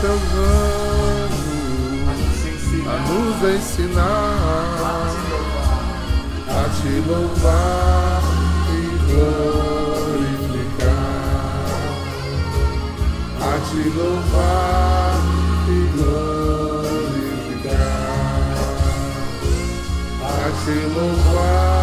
teus anjos a nos ensinar a te louvar e glorificar, a te louvar e glorificar, a te louvar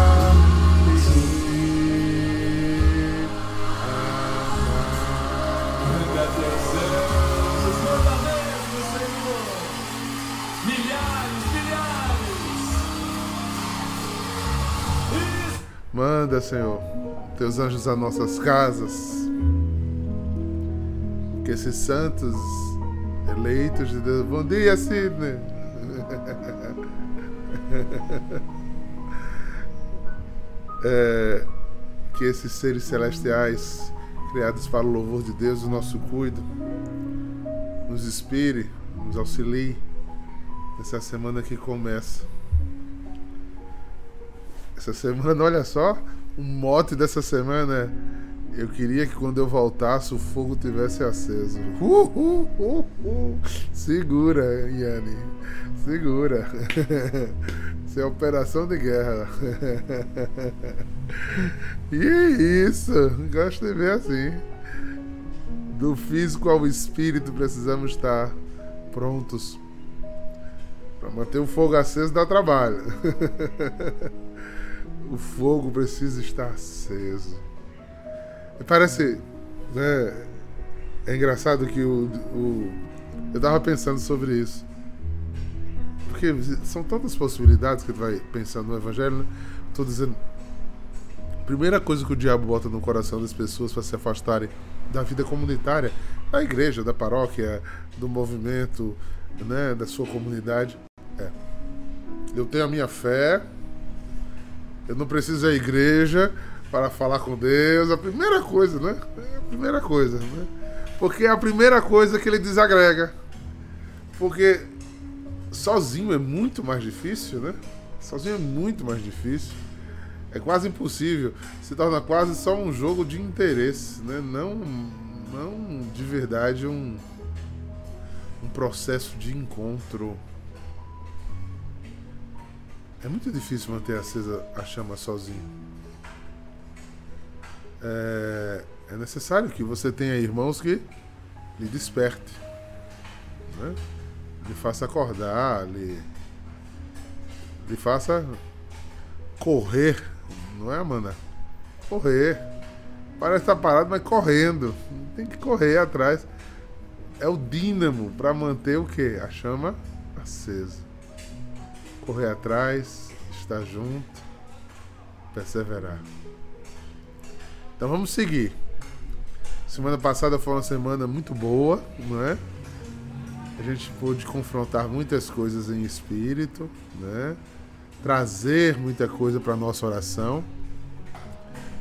Manda, Senhor, teus anjos a nossas casas. Que esses santos eleitos de Deus. Bom dia, Sidney. É, que esses seres celestiais, criados para o louvor de Deus, o nosso cuido, nos inspire, nos auxilie nessa semana que começa. Essa semana, olha só, o mote dessa semana é eu queria que quando eu voltasse o fogo tivesse aceso. Uh, uh, uh, uh. Segura, Yanni. Segura. Isso é operação de guerra. E isso. Gosto de ver assim. Do físico ao espírito precisamos estar prontos. Para manter o fogo aceso dá trabalho. o fogo precisa estar aceso. Parece. Né, é engraçado que o, o. Eu tava pensando sobre isso. Porque são tantas possibilidades que tu vai pensando no Evangelho, né? Tô dizendo. Primeira coisa que o diabo bota no coração das pessoas para se afastarem da vida comunitária, da igreja, da paróquia, do movimento, né, da sua comunidade, é. Eu tenho a minha fé, eu não preciso da igreja para falar com Deus. A primeira coisa, né? É a primeira coisa, né? Porque é a primeira coisa que ele desagrega. Porque sozinho é muito mais difícil, né? Sozinho é muito mais difícil. É quase impossível. Se torna quase só um jogo de interesse, né? Não, não de verdade um, um processo de encontro. É muito difícil manter acesa a chama sozinho. É, é necessário que você tenha irmãos que lhe desperte, né? lhe faça acordar, lhe, lhe faça correr, não é, Amanda? Correr. Parece estar parado, mas correndo. Tem que correr atrás. É o dínamo para manter o que? A chama acesa. Correr atrás, estar junto, perseverar. Então vamos seguir. Semana passada foi uma semana muito boa, não é? A gente pôde confrontar muitas coisas em espírito, né? Trazer muita coisa para nossa oração.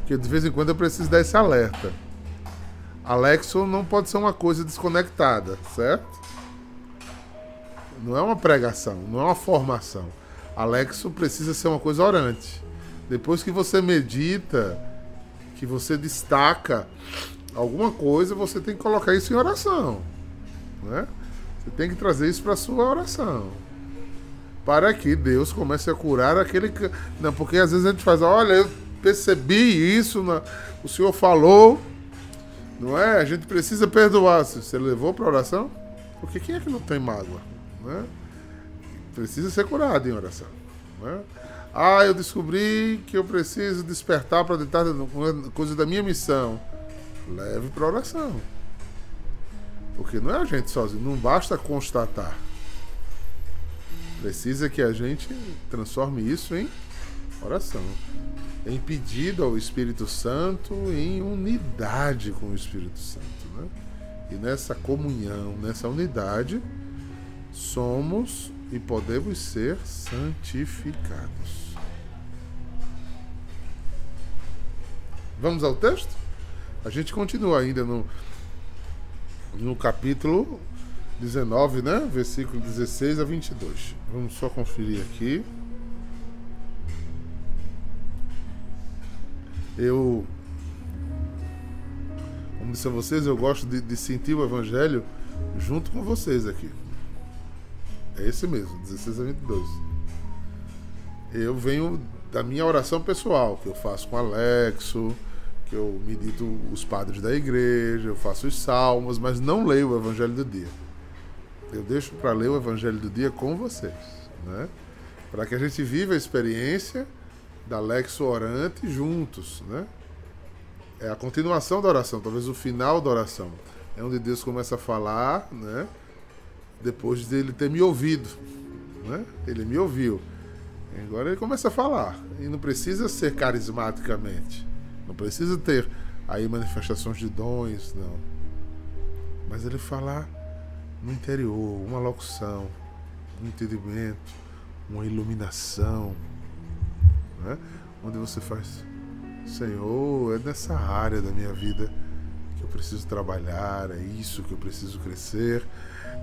Que de vez em quando eu preciso dar esse alerta. Alexo não pode ser uma coisa desconectada, certo? Não é uma pregação, não é uma formação. Alexo precisa ser uma coisa orante. Depois que você medita, que você destaca alguma coisa, você tem que colocar isso em oração. Né? Você tem que trazer isso para sua oração. Para que Deus comece a curar aquele. Não, porque às vezes a gente faz, olha, eu percebi isso, na... o Senhor falou, não é? A gente precisa perdoar. Você levou para oração? Porque quem é que não tem mágoa? Né? Precisa ser curado em oração. Né? Ah, eu descobri que eu preciso despertar para deitar coisa da minha missão. Leve para oração. Porque não é a gente sozinho, não basta constatar. Precisa que a gente transforme isso em oração, em pedido ao Espírito Santo, em unidade com o Espírito Santo. Né? E nessa comunhão, nessa unidade, somos e podemos ser santificados. Vamos ao texto? A gente continua ainda no, no capítulo 19, né? Versículo 16 a 22. Vamos só conferir aqui. Eu, como disse a vocês, eu gosto de, de sentir o Evangelho junto com vocês aqui. É esse mesmo, 16 a 22. Eu venho da minha oração pessoal, que eu faço com Alexo, que eu medito os padres da igreja, eu faço os salmos, mas não leio o evangelho do dia. Eu deixo para ler o evangelho do dia com vocês, né? Para que a gente viva a experiência da Lexo Orante juntos, né? É a continuação da oração, talvez o final da oração. É onde Deus começa a falar, né? Depois dele ter me ouvido, né? Ele me ouviu. Agora ele começa a falar. E não precisa ser carismaticamente. Não precisa ter aí manifestações de dons, não. Mas ele falar no interior, uma locução, um entendimento, uma iluminação, né? onde você faz, Senhor, é nessa área da minha vida que eu preciso trabalhar, é isso que eu preciso crescer,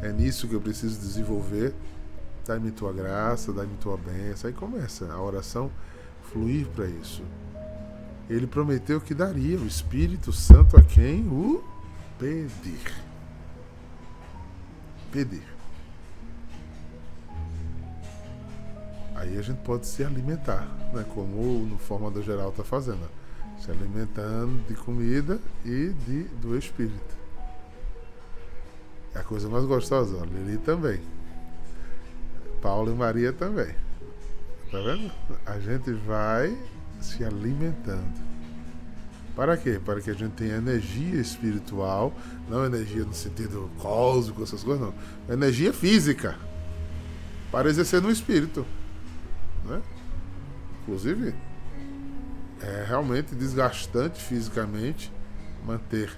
é nisso que eu preciso desenvolver. Dá-me tua graça, dá-me tua bênção. Aí começa a oração fluir para isso. Ele prometeu que daria o Espírito Santo a quem o pedir. Pedir. Aí a gente pode se alimentar, né? como no forma do geral está fazendo. Se alimentando de comida e de, do Espírito. É a coisa mais gostosa, ó. Lili também. Paulo e Maria também. Tá vendo? A gente vai se alimentando. Para quê? Para que a gente tenha energia espiritual, não energia no sentido cósmico, essas coisas, não. Energia física. Para exercer no espírito. Né? Inclusive, é realmente desgastante fisicamente manter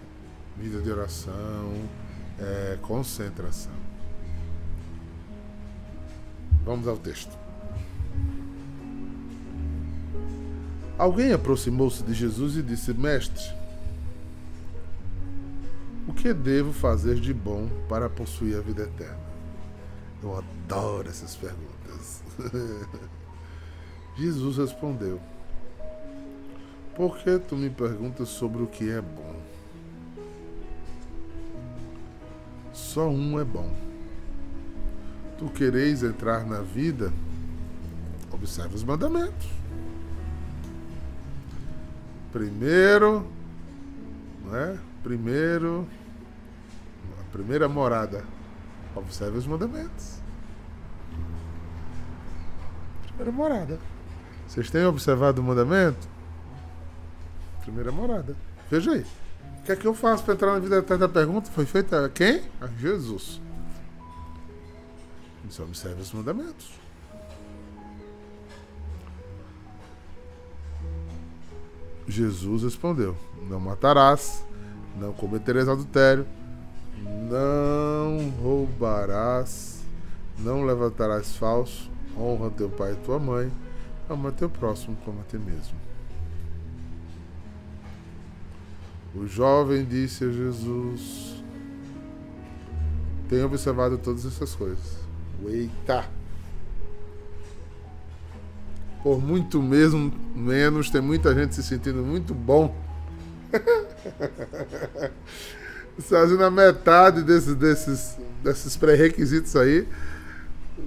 vida de oração, é, concentração. Vamos ao texto. Alguém aproximou-se de Jesus e disse: Mestre, o que devo fazer de bom para possuir a vida eterna? Eu adoro essas perguntas. Jesus respondeu: Por que tu me perguntas sobre o que é bom? Só um é bom. Tu quereis entrar na vida? Observe os mandamentos. Primeiro, né? Primeiro, a primeira morada. Observe os mandamentos. Primeira morada. Vocês têm observado o mandamento? Primeira morada. Veja aí. O que é que eu faço para entrar na vida eterna? A pergunta foi feita a quem? A Jesus. Você observe os mandamentos. Jesus respondeu: Não matarás, não cometerás adultério, não roubarás, não levantarás falso, honra teu pai e tua mãe, ama teu próximo como a ti mesmo. O jovem disse a Jesus: Tenho observado todas essas coisas. Eita! por muito mesmo menos, tem muita gente se sentindo muito bom. Fazendo a metade desses, desses, desses pré-requisitos aí,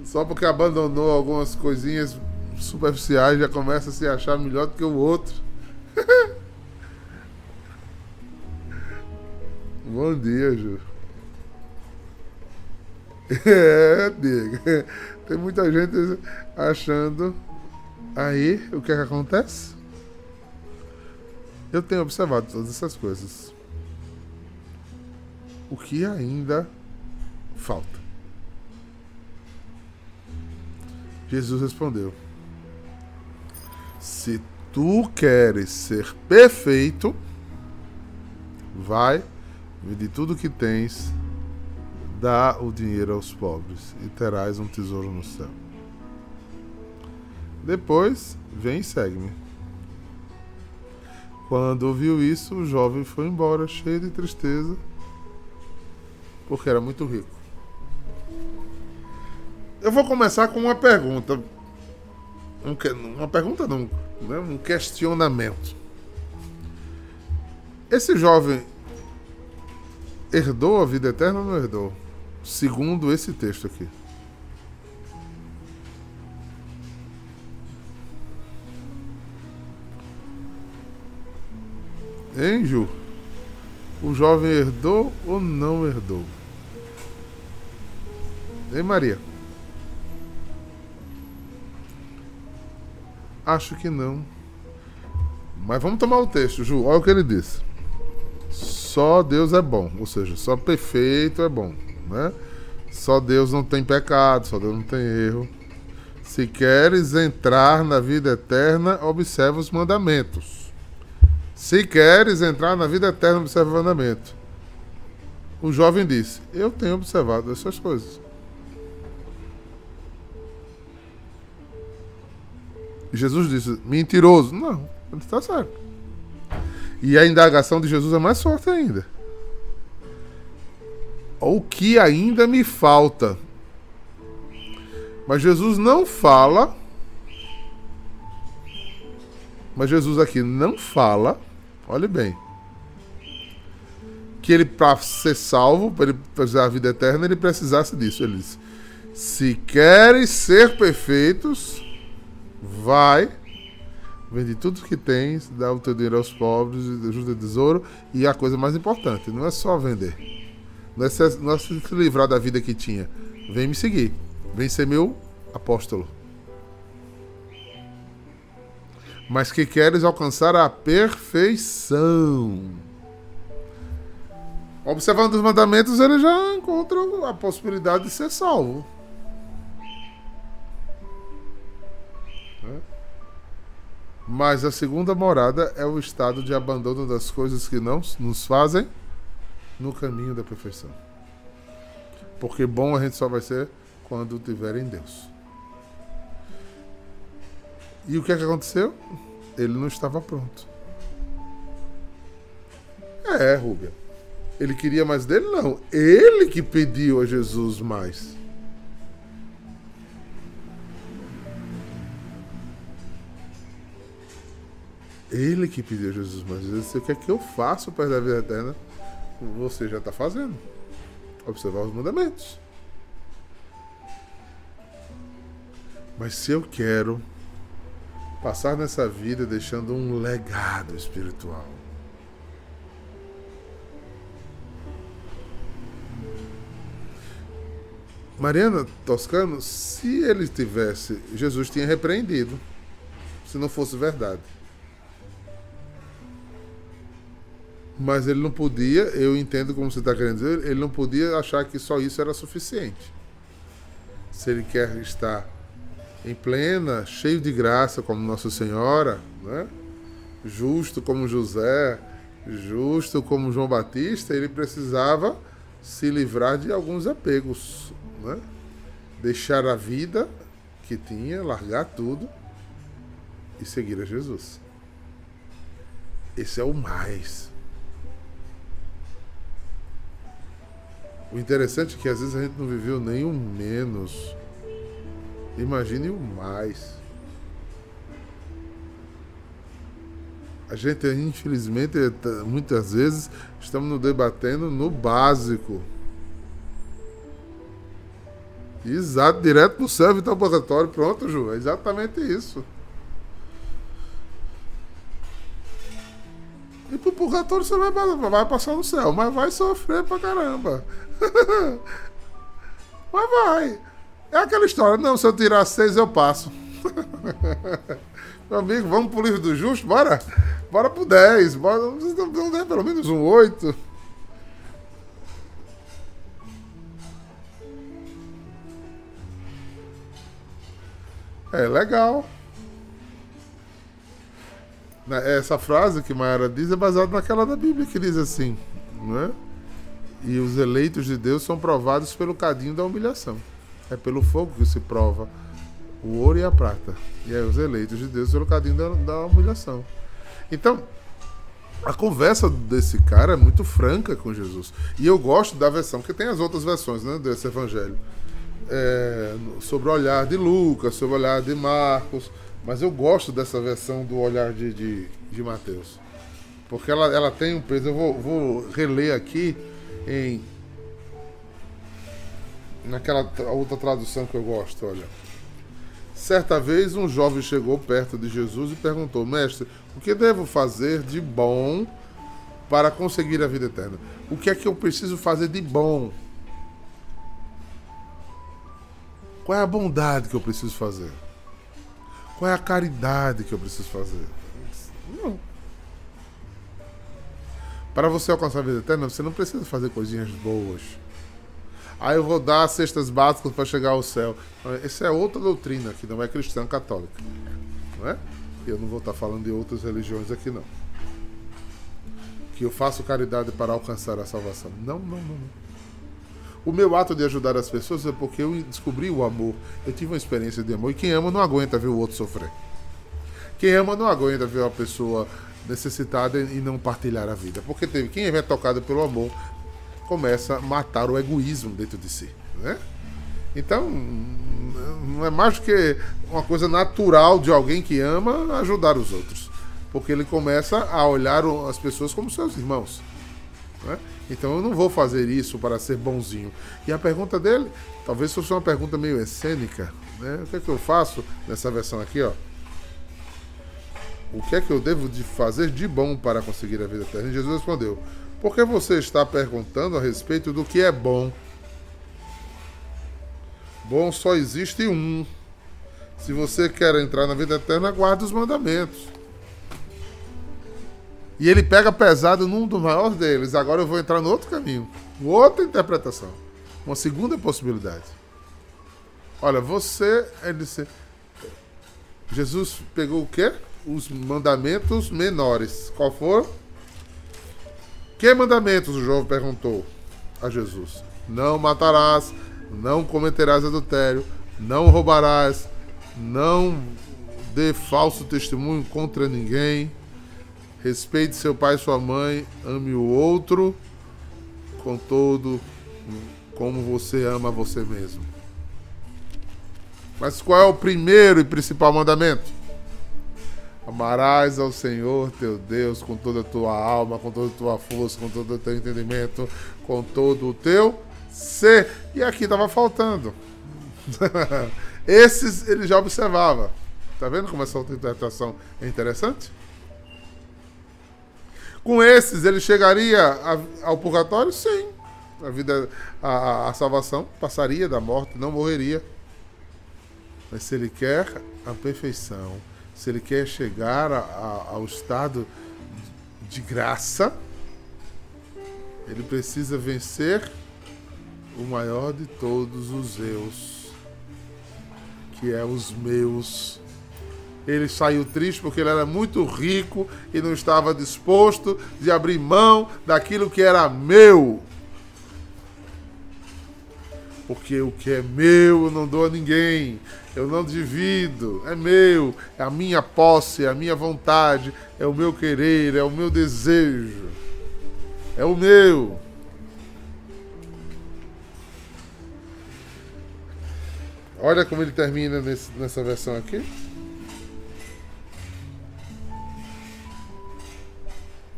só porque abandonou algumas coisinhas superficiais, já começa a se achar melhor do que o outro. Ju. É, Diego. Tem muita gente achando Aí, o que é que acontece? Eu tenho observado todas essas coisas. O que ainda falta? Jesus respondeu: Se tu queres ser perfeito, vai, vende tudo que tens, dá o dinheiro aos pobres e terás um tesouro no céu. Depois, vem e segue-me. Quando ouviu isso, o jovem foi embora, cheio de tristeza, porque era muito rico. Eu vou começar com uma pergunta. Uma pergunta não, né? um questionamento. Esse jovem herdou a vida eterna ou não herdou? segundo esse texto aqui. Hein, Ju? O jovem herdou ou não herdou? Hein, Maria? Acho que não. Mas vamos tomar o texto, Ju. Olha o que ele disse. Só Deus é bom, ou seja, só perfeito é bom, né? Só Deus não tem pecado, só Deus não tem erro. Se queres entrar na vida eterna, observa os mandamentos. Se queres entrar na vida eterna, observa o mandamento. O jovem disse: Eu tenho observado essas coisas. Jesus disse: Mentiroso. Não, ele está certo. E a indagação de Jesus é mais forte ainda. O que ainda me falta? Mas Jesus não fala. Mas Jesus aqui não fala Olhe bem. Que ele, para ser salvo, para ele fazer a vida eterna, ele precisasse disso. Ele disse: Se queres ser perfeitos, vai, vende tudo que tens, dá o teu dinheiro aos pobres, ajuda o tesouro. E a coisa mais importante, não é só vender. Não é, se, não é se livrar da vida que tinha. Vem me seguir. Vem ser meu apóstolo. mas que queres alcançar a perfeição. Observando os mandamentos, ele já encontra a possibilidade de ser salvo. Mas a segunda morada é o estado de abandono das coisas que não nos fazem no caminho da perfeição. Porque bom a gente só vai ser quando tiver em Deus. E o que, é que aconteceu? Ele não estava pronto. É, Rubia. Ele queria mais dele? Não. Ele que pediu a Jesus mais. Ele que pediu Jesus. Ele disse: O que eu faço para a vida eterna? Você já está fazendo. Observar os mandamentos. Mas se eu quero passar nessa vida deixando um legado espiritual. Mariana Toscano, se ele tivesse, Jesus tinha repreendido, se não fosse verdade. Mas ele não podia, eu entendo como você está querendo dizer, ele não podia achar que só isso era suficiente. Se ele quer estar em plena, cheio de graça como Nossa Senhora, né? justo como José, justo como João Batista, ele precisava se livrar de alguns apegos, né? deixar a vida que tinha, largar tudo e seguir a Jesus. Esse é o mais. O interessante é que às vezes a gente não viveu nem o menos Imagine o mais. A gente, infelizmente, muitas vezes estamos nos debatendo no básico. Exato, direto pro céu, Vitor Purgatório. Pronto, Ju, é exatamente isso. E pro purgatório você vai, vai passar no céu, mas vai sofrer pra caramba. mas vai. É aquela história, não, se eu tirar seis eu passo. Meu amigo, vamos pro livro do justo? Bora? Bora pro 10. Bora, não der pelo menos um 8. É legal. Né, essa frase que Mayara diz é baseada naquela da Bíblia que diz assim, não é? E os eleitos de Deus são provados pelo cadinho da humilhação. É pelo fogo que se prova o ouro e a prata. E aí os eleitos de Deus pelo cadinho da, da humilhação. Então, a conversa desse cara é muito franca com Jesus. E eu gosto da versão, porque tem as outras versões né, desse evangelho. É, sobre o olhar de Lucas, sobre o olhar de Marcos. Mas eu gosto dessa versão do olhar de, de, de Mateus. Porque ela, ela tem um peso. Eu vou, vou reler aqui em naquela tra- outra tradução que eu gosto, olha. Certa vez um jovem chegou perto de Jesus e perguntou: Mestre, o que devo fazer de bom para conseguir a vida eterna? O que é que eu preciso fazer de bom? Qual é a bondade que eu preciso fazer? Qual é a caridade que eu preciso fazer? Não. Para você alcançar a vida eterna, você não precisa fazer coisinhas boas. Aí eu vou dar cestas básicas para chegar ao céu. Essa é outra doutrina que não é cristã católica. Não é? Eu não vou estar falando de outras religiões aqui, não. Que eu faço caridade para alcançar a salvação. Não, não, não. não. O meu ato de ajudar as pessoas é porque eu descobri o amor. Eu tive uma experiência de amor. E quem ama não aguenta ver o outro sofrer. Quem ama não aguenta ver uma pessoa necessitada e não partilhar a vida. Porque teve quem é tocado pelo amor começa a matar o egoísmo dentro de si, né? Então, não é mais do que uma coisa natural de alguém que ama ajudar os outros, porque ele começa a olhar as pessoas como seus irmãos. Né? Então, eu não vou fazer isso para ser bonzinho. E a pergunta dele, talvez fosse uma pergunta meio excênica, né? O que é que eu faço nessa versão aqui, ó? O que é que eu devo de fazer de bom para conseguir a vida eterna? E Jesus respondeu: Por que você está perguntando a respeito do que é bom? Bom só existe um. Se você quer entrar na vida eterna, guarde os mandamentos. E ele pega pesado num dos maiores deles. Agora eu vou entrar no outro caminho. Outra interpretação. Uma segunda possibilidade. Olha, você. Ele disse, Jesus pegou o quê? Os mandamentos menores. Qual foram? Que mandamentos? O jovem perguntou a Jesus. Não matarás, não cometerás adultério, não roubarás, não dê falso testemunho contra ninguém, respeite seu pai e sua mãe, ame o outro, com todo como você ama você mesmo. Mas qual é o primeiro e principal mandamento? Amarás ao Senhor teu Deus com toda a tua alma, com toda a tua força, com todo o teu entendimento, com todo o teu ser. E aqui estava faltando. Esses ele já observava. Tá vendo como essa outra interpretação é interessante? Com esses ele chegaria ao purgatório? Sim. A vida, a, a- a salvação passaria da morte, não morreria. Mas se ele quer a perfeição, se ele quer chegar a- a- ao estado de graça, ele precisa vencer o maior de todos os eus, que é os meus. Ele saiu triste porque ele era muito rico e não estava disposto de abrir mão daquilo que era meu. Porque o que é meu eu não dou a ninguém. Eu não divido. É meu. É a minha posse, é a minha vontade. É o meu querer, é o meu desejo. É o meu. Olha como ele termina nesse- nessa versão aqui.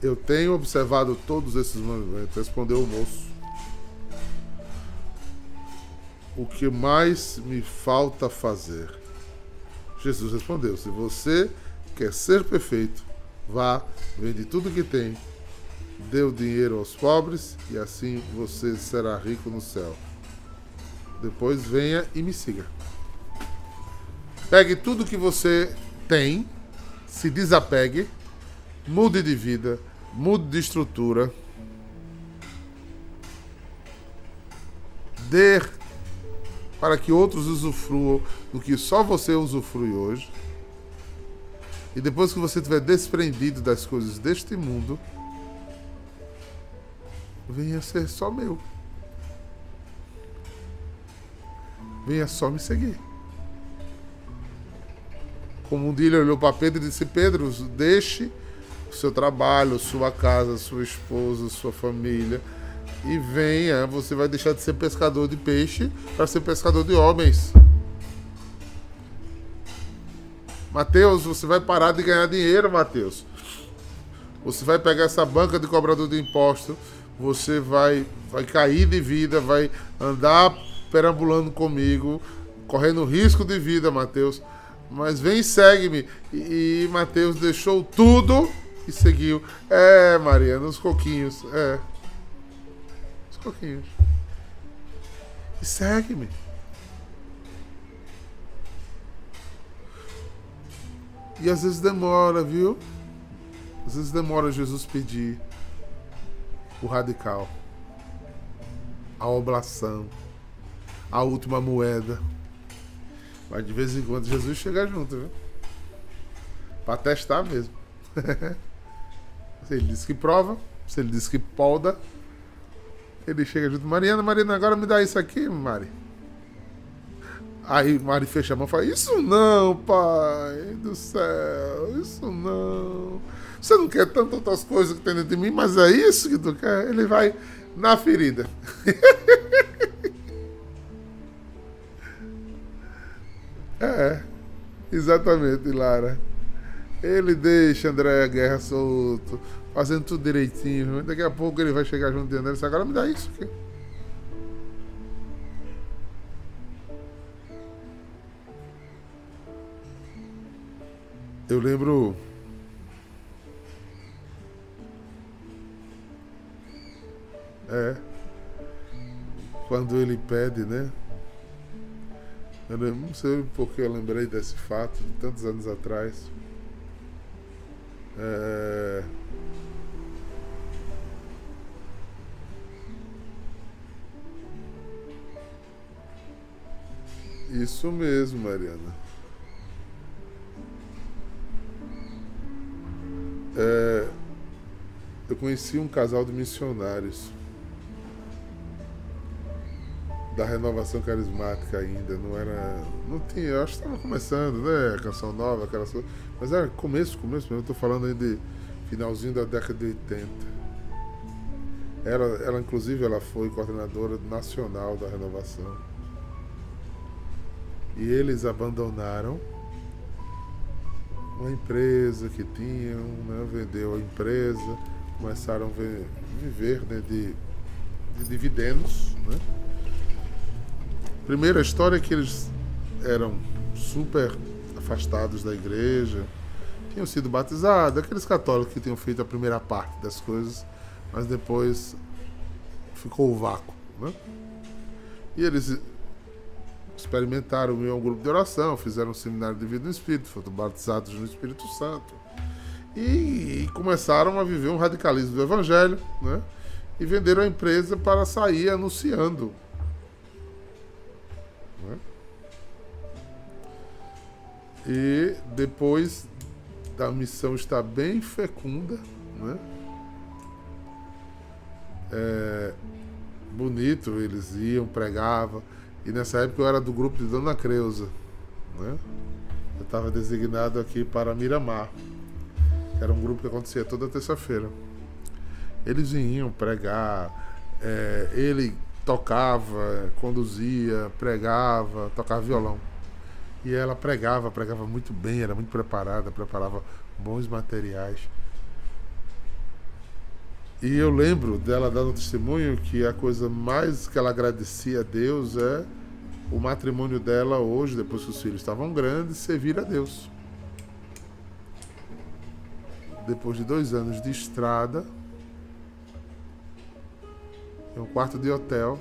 Eu tenho observado todos esses mandamentos, respondeu o moço. O que mais me falta fazer? Jesus respondeu: Se você quer ser perfeito, vá, vende tudo que tem, dê o dinheiro aos pobres e assim você será rico no céu. Depois venha e me siga. Pegue tudo que você tem, se desapegue, mude de vida, mude de estrutura, dê para que outros usufruam do que só você usufrui hoje. E depois que você tiver desprendido das coisas deste mundo, venha ser só meu. Venha só me seguir. Como um dia ele olhou para Pedro e disse: Pedro, deixe o seu trabalho, sua casa, sua esposa, sua família e venha. Você vai deixar de ser pescador de peixe para ser pescador de homens. Mateus, você vai parar de ganhar dinheiro, Mateus. Você vai pegar essa banca de cobrador de imposto, você vai, vai cair de vida, vai andar perambulando comigo, correndo risco de vida, Mateus. Mas vem e segue-me. E, e Mateus deixou tudo e seguiu. É, Maria, nos coquinhos. É. Nos coquinhos. E segue-me. E às vezes demora, viu? Às vezes demora Jesus pedir o radical, a oblação, a última moeda. Mas de vez em quando Jesus chega junto, viu? Pra testar mesmo. se ele diz que prova, se ele diz que polda, ele chega junto. Mariana, Mariana, agora me dá isso aqui, Mari. Aí Mari fecha a mão e fala: Isso não, pai do céu, isso não. Você não quer tantas outras coisas que tem dentro de mim, mas é isso que tu quer. Ele vai na ferida. é, exatamente, Lara. Ele deixa André Guerra solto, fazendo tudo direitinho. Daqui a pouco ele vai chegar junto de André e diz, agora me dá isso aqui. Eu lembro É. Quando ele pede, né? Eu não sei porque eu lembrei desse fato de tantos anos atrás. É... Isso mesmo, Mariana. É... Eu conheci um casal de missionários da renovação carismática ainda, não era. Não tinha, eu acho que estava começando, né? Canção nova, coisas. Mas era começo, começo mesmo, eu tô falando aí de finalzinho da década de 80. Ela, ela inclusive ela foi coordenadora nacional da renovação. E eles abandonaram uma empresa que tinham, né? vendeu a empresa, começaram a viver né? de, de dividendos, né? Primeiro, a história é que eles eram super afastados da igreja, tinham sido batizados, aqueles católicos que tinham feito a primeira parte das coisas, mas depois ficou o vácuo. Né? E eles experimentaram um grupo de oração, fizeram um seminário de vida no Espírito, foram batizados no Espírito Santo. E, e começaram a viver um radicalismo do Evangelho, né? E venderam a empresa para sair anunciando E depois da missão estar bem fecunda, né? É, bonito, eles iam, pregavam. E nessa época eu era do grupo de Dona Creuza. Né? Eu estava designado aqui para Miramar, que era um grupo que acontecia toda terça-feira. Eles vinham pregar, é, ele tocava, conduzia, pregava, tocava violão. E ela pregava, pregava muito bem, era muito preparada, preparava bons materiais. E eu lembro dela dando testemunho que a coisa mais que ela agradecia a Deus é o matrimônio dela hoje, depois que os filhos estavam grandes, servir a Deus. Depois de dois anos de estrada, em um quarto de hotel,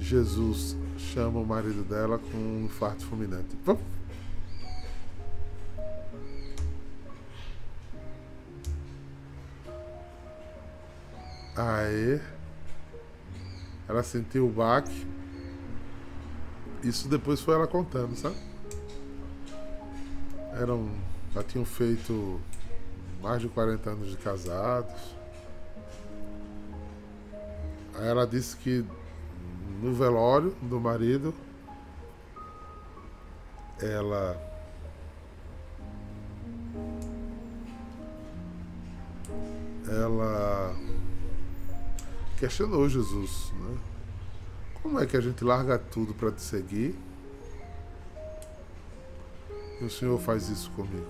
Jesus chama o marido dela com um infarto fulminante. Aí ela sentiu o baque. Isso depois foi ela contando, sabe? Eram, já tinham feito mais de 40 anos de casados. Aí ela disse que no velório do marido, ela ela questionou Jesus, né? Como é que a gente larga tudo para te seguir? E o Senhor faz isso comigo.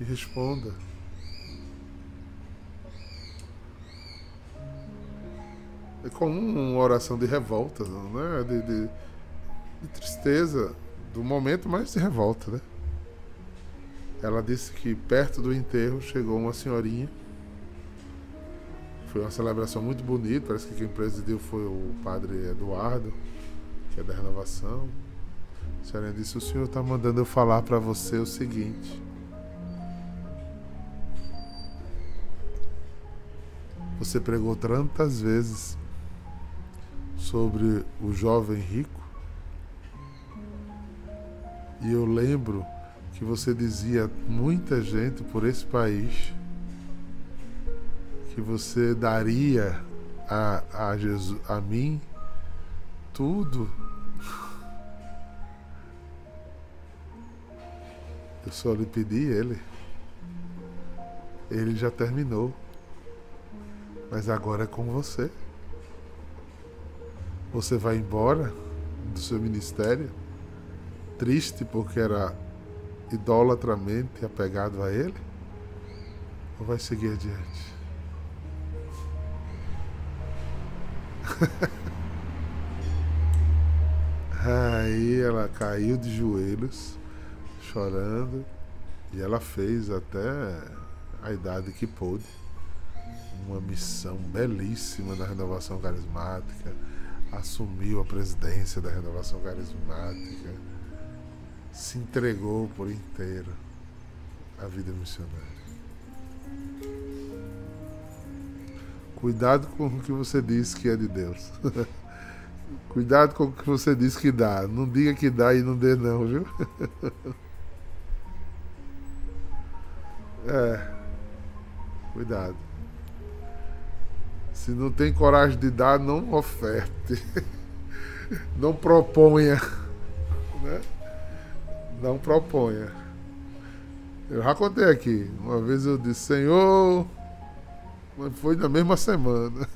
E responda. é como uma oração de revolta, né? De, de, de tristeza do momento, mas de revolta, né? Ela disse que perto do enterro chegou uma senhorinha. Foi uma celebração muito bonita. Parece que quem presidiu foi o padre Eduardo, que é da renovação. A senhorinha disse: O senhor está mandando eu falar para você o seguinte. Você pregou tantas vezes sobre o jovem rico. E eu lembro que você dizia muita gente por esse país que você daria a, a Jesus a mim tudo. Eu só lhe pedi ele. Ele já terminou. Mas agora é com você. Você vai embora do seu ministério triste porque era idolatramente apegado a ele? Ou vai seguir adiante? Aí ela caiu de joelhos, chorando, e ela fez até a idade que pôde. Uma missão belíssima na renovação carismática, assumiu a presidência da renovação carismática, se entregou por inteiro à vida missionária. Cuidado com o que você diz que é de Deus. Cuidado com o que você diz que dá. Não diga que dá e não dê não, viu? é. Cuidado. Se não tem coragem de dar, não oferte. Não proponha. Né? Não proponha. Eu já contei aqui. Uma vez eu disse, Senhor, foi na mesma semana.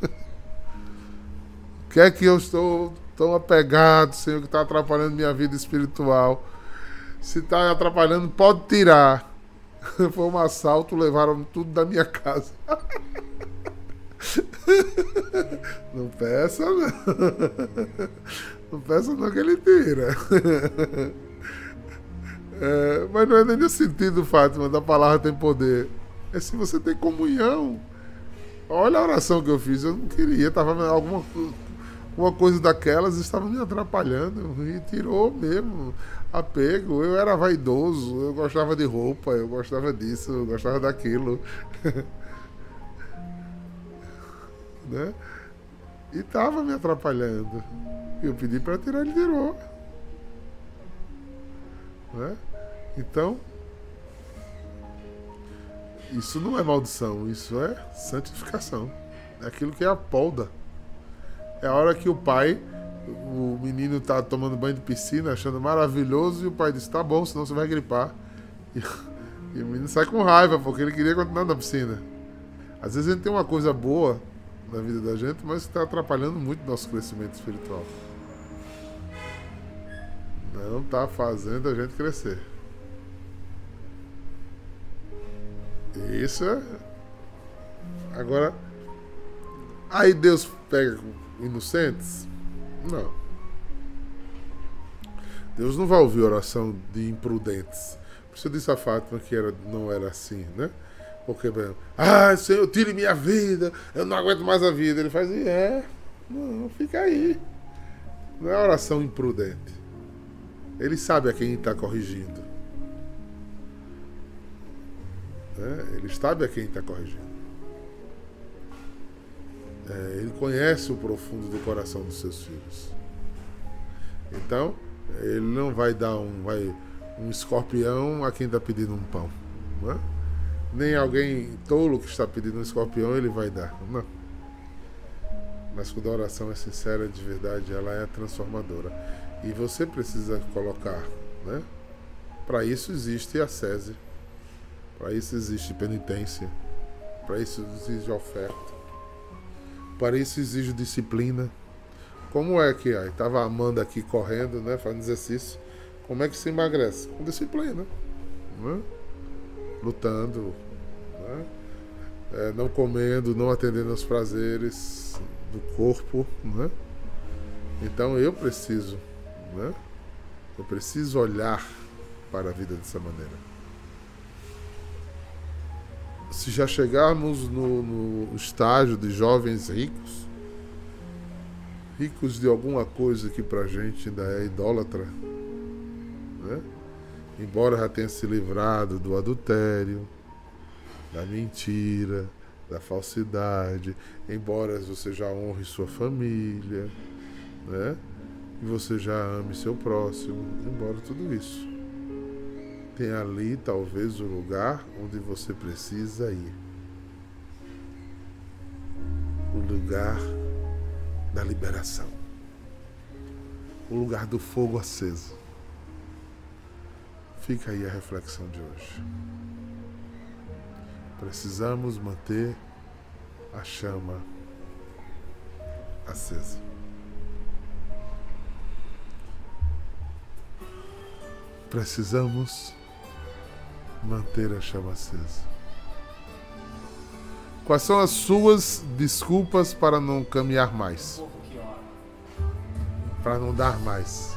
O que é que eu estou tão apegado, Senhor, que está atrapalhando minha vida espiritual? Se está atrapalhando, pode tirar. Foi um assalto, levaram tudo da minha casa. Não peça, não. Não peça não que ele tira. É, mas não é nem nesse sentido, Fátima, da palavra tem poder. É se você tem comunhão. Olha a oração que eu fiz, eu não queria, estava alguma uma coisa daquelas estava me atrapalhando e tirou mesmo apego. Eu era vaidoso, eu gostava de roupa, eu gostava disso, eu gostava daquilo. né? E estava me atrapalhando. Eu pedi para tirar, ele tirou. Né? Então, isso não é maldição, isso é santificação. É aquilo que é a polda. É a hora que o pai, o menino está tomando banho de piscina, achando maravilhoso, e o pai diz: tá bom, senão você vai gripar. E, e o menino sai com raiva, porque ele queria continuar na piscina. Às vezes a gente tem uma coisa boa na vida da gente, mas está atrapalhando muito nosso crescimento espiritual. Não está fazendo a gente crescer. Isso. Agora. Aí Deus pega inocentes? Não. Deus não vai ouvir oração de imprudentes. Por isso eu disse a Fátima que era, não era assim, né? Porque, ah, Senhor, tire minha vida, eu não aguento mais a vida. Ele faz, é, não, fica aí. Não é oração imprudente. Ele sabe a quem está corrigindo. Né? Ele sabe a quem está corrigindo. É, ele conhece o profundo do coração dos seus filhos. Então, ele não vai dar um, vai, um escorpião a quem está pedindo um pão. Não é? nem alguém tolo que está pedindo um escorpião ele vai dar. Não. Mas quando a oração é sincera, de verdade, ela é transformadora. E você precisa colocar, né? Para isso existe a sese. Para isso existe penitência. Para isso existe oferta. Para isso exige disciplina. Como é que aí estava a Amanda aqui correndo, né, fazendo exercício? Como é que se emagrece? Com disciplina. Né? lutando, né? é, não comendo, não atendendo aos prazeres, do corpo, né? Então eu preciso, né? Eu preciso olhar para a vida dessa maneira. Se já chegarmos no, no estágio de jovens ricos, ricos de alguma coisa que pra gente ainda é idólatra, né? embora já tenha se livrado do adultério, da mentira, da falsidade, embora você já honre sua família, né? E você já ame seu próximo, embora tudo isso. Tem ali talvez o lugar onde você precisa ir. O lugar da liberação. O lugar do fogo aceso. Fica aí a reflexão de hoje. Precisamos manter a chama acesa. Precisamos manter a chama acesa. Quais são as suas desculpas para não caminhar mais? Para não dar mais?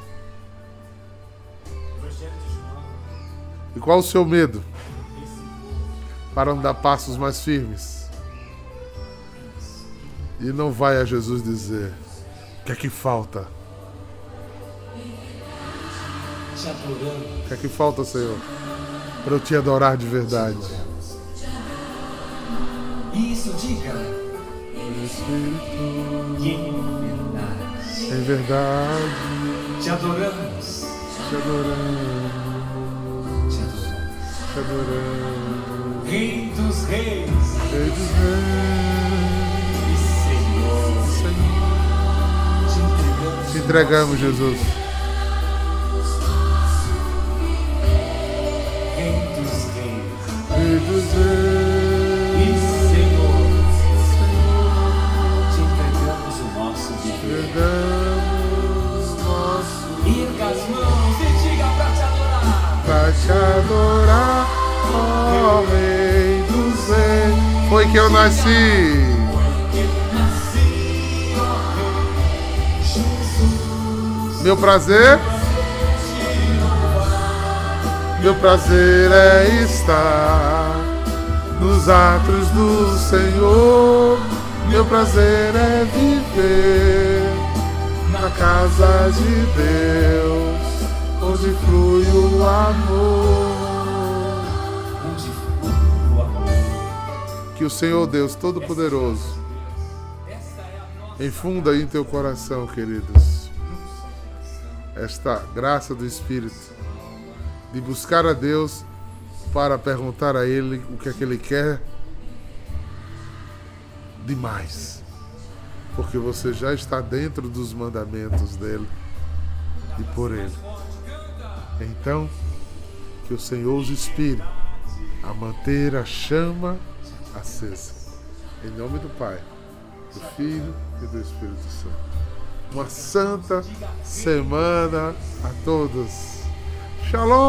E qual o seu medo? Para não dar passos mais firmes? E não vai a Jesus dizer: O que é que falta? O que é que falta, Senhor? Para eu te adorar de verdade. Isso, diga. Espírito, em verdade, em verdade, te adoramos. te adoramos, Te adoramos. te adoramos. Rei dos reis Rei dos reis, e Senhor. Senhor. Te entregamos. Te entregamos, Jesus. Foi que eu nasci. Eu nasci, ó Rei Jesus. Meu prazer, meu prazer é estar nos atos do Senhor. Meu prazer é viver na casa de Deus, onde flui o amor. Onde flui o amor. Que o Senhor Deus Todo-Poderoso é infunda em teu coração, queridos, esta graça do Espírito de buscar a Deus para perguntar a Ele o que é que Ele quer demais. Porque você já está dentro dos mandamentos dele e por Ele. Então, que o Senhor os inspire a manter a chama acesa. Em nome do Pai, do Filho e do Espírito Santo. Uma santa semana a todos. Shalom!